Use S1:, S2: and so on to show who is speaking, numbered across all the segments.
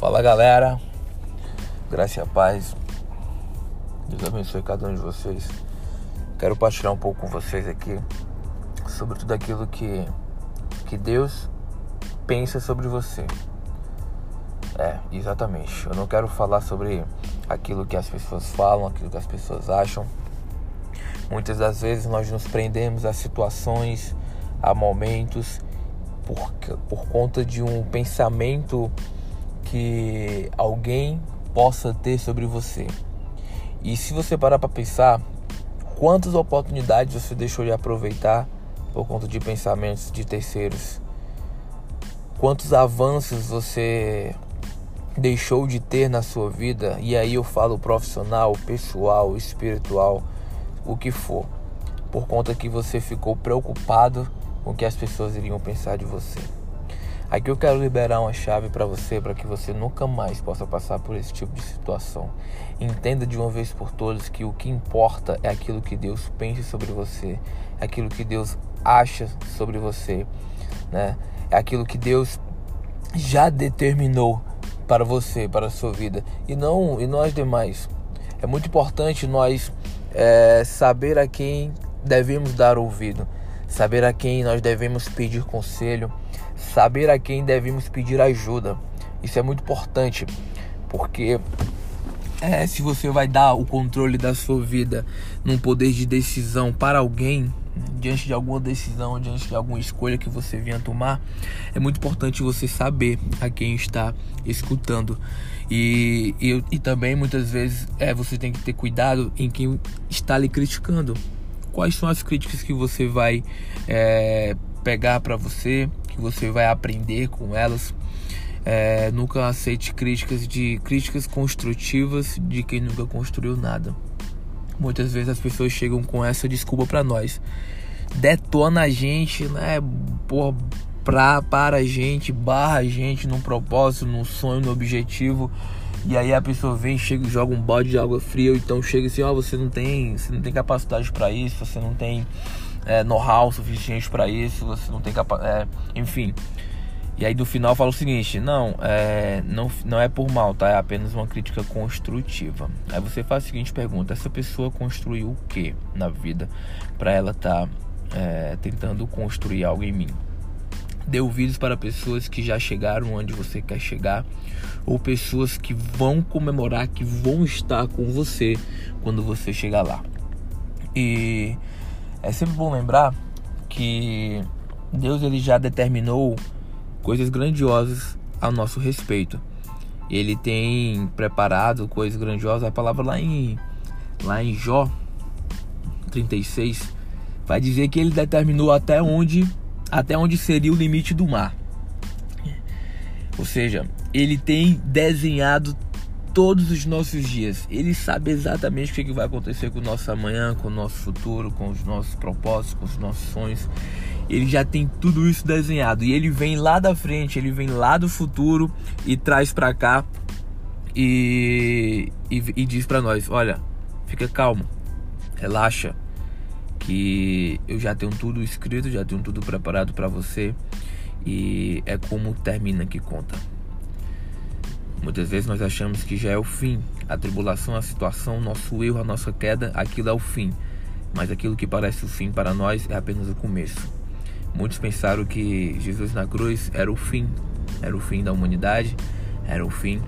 S1: Fala galera, graça e a paz. Deus abençoe cada um de vocês. Quero partilhar um pouco com vocês aqui sobre tudo aquilo que, que Deus pensa sobre você. É, exatamente. Eu não quero falar sobre aquilo que as pessoas falam, aquilo que as pessoas acham. Muitas das vezes nós nos prendemos a situações, a momentos, por, por conta de um pensamento que alguém possa ter sobre você. E se você parar para pensar, quantas oportunidades você deixou de aproveitar por conta de pensamentos de terceiros? Quantos avanços você deixou de ter na sua vida? E aí eu falo profissional, pessoal, espiritual, o que for, por conta que você ficou preocupado com o que as pessoas iriam pensar de você. Aqui eu quero liberar uma chave para você, para que você nunca mais possa passar por esse tipo de situação. Entenda de uma vez por todas que o que importa é aquilo que Deus pensa sobre você, é aquilo que Deus acha sobre você, né? É aquilo que Deus já determinou para você, para a sua vida e não e nós demais. É muito importante nós é, saber a quem devemos dar ouvido, saber a quem nós devemos pedir conselho saber a quem devemos pedir ajuda. Isso é muito importante, porque é, se você vai dar o controle da sua vida num poder de decisão para alguém, diante de alguma decisão, diante de alguma escolha que você venha tomar, é muito importante você saber a quem está escutando. E, e, e também muitas vezes é, você tem que ter cuidado em quem está lhe criticando. Quais são as críticas que você vai é, pegar para você, que você vai aprender com elas. É, nunca aceite críticas de críticas construtivas de quem nunca construiu nada. Muitas vezes as pessoas chegam com essa desculpa para nós. Detona a gente, né? Porra, pra, para a gente, barra a gente num propósito, num sonho, no objetivo. E aí a pessoa vem, chega e joga um balde de água fria, ou então chega assim, ó, oh, você não tem, você não tem capacidade para isso, você não tem é, know-how suficiente para isso, você não tem capacidade. É, enfim. E aí no final fala o seguinte: não, é, não, não é por mal, tá? É apenas uma crítica construtiva. Aí você faz a seguinte pergunta: essa pessoa construiu o que na vida para ela estar tá, é, tentando construir algo em mim? Dê ouvidos para pessoas que já chegaram onde você quer chegar, ou pessoas que vão comemorar, que vão estar com você quando você chegar lá. E é sempre bom lembrar que Deus ele já determinou coisas grandiosas ao nosso respeito. Ele tem preparado coisas grandiosas. A palavra lá em lá em Jó 36 vai dizer que ele determinou até onde até onde seria o limite do mar. Ou seja, ele tem desenhado todos os nossos dias. Ele sabe exatamente o que vai acontecer com o nosso amanhã, com o nosso futuro, com os nossos propósitos, com os nossos sonhos. Ele já tem tudo isso desenhado e ele vem lá da frente, ele vem lá do futuro e traz para cá e, e, e diz para nós: olha, fica calmo, relaxa, que eu já tenho tudo escrito, já tenho tudo preparado para você e é como termina que conta. Muitas vezes nós achamos que já é o fim, a tribulação, a situação, nosso erro, a nossa queda, aquilo é o fim. Mas aquilo que parece o fim para nós é apenas o começo. Muitos pensaram que Jesus na cruz era o fim, era o fim da humanidade, era o fim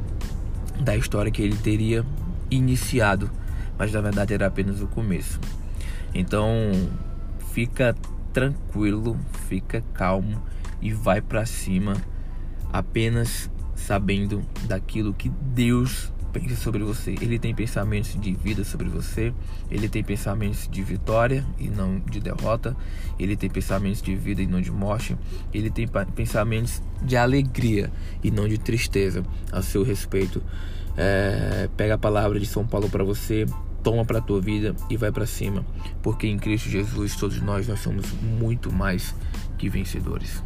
S1: da história que ele teria iniciado, mas na verdade era apenas o começo. Então, fica tranquilo, fica calmo e vai para cima apenas sabendo daquilo que Deus pensa sobre você. Ele tem pensamentos de vida sobre você, ele tem pensamentos de vitória e não de derrota, ele tem pensamentos de vida e não de morte, ele tem pensamentos de alegria e não de tristeza a seu respeito. É, pega a palavra de São Paulo para você, toma para a tua vida e vai para cima, porque em Cristo Jesus todos nós nós somos muito mais que vencedores.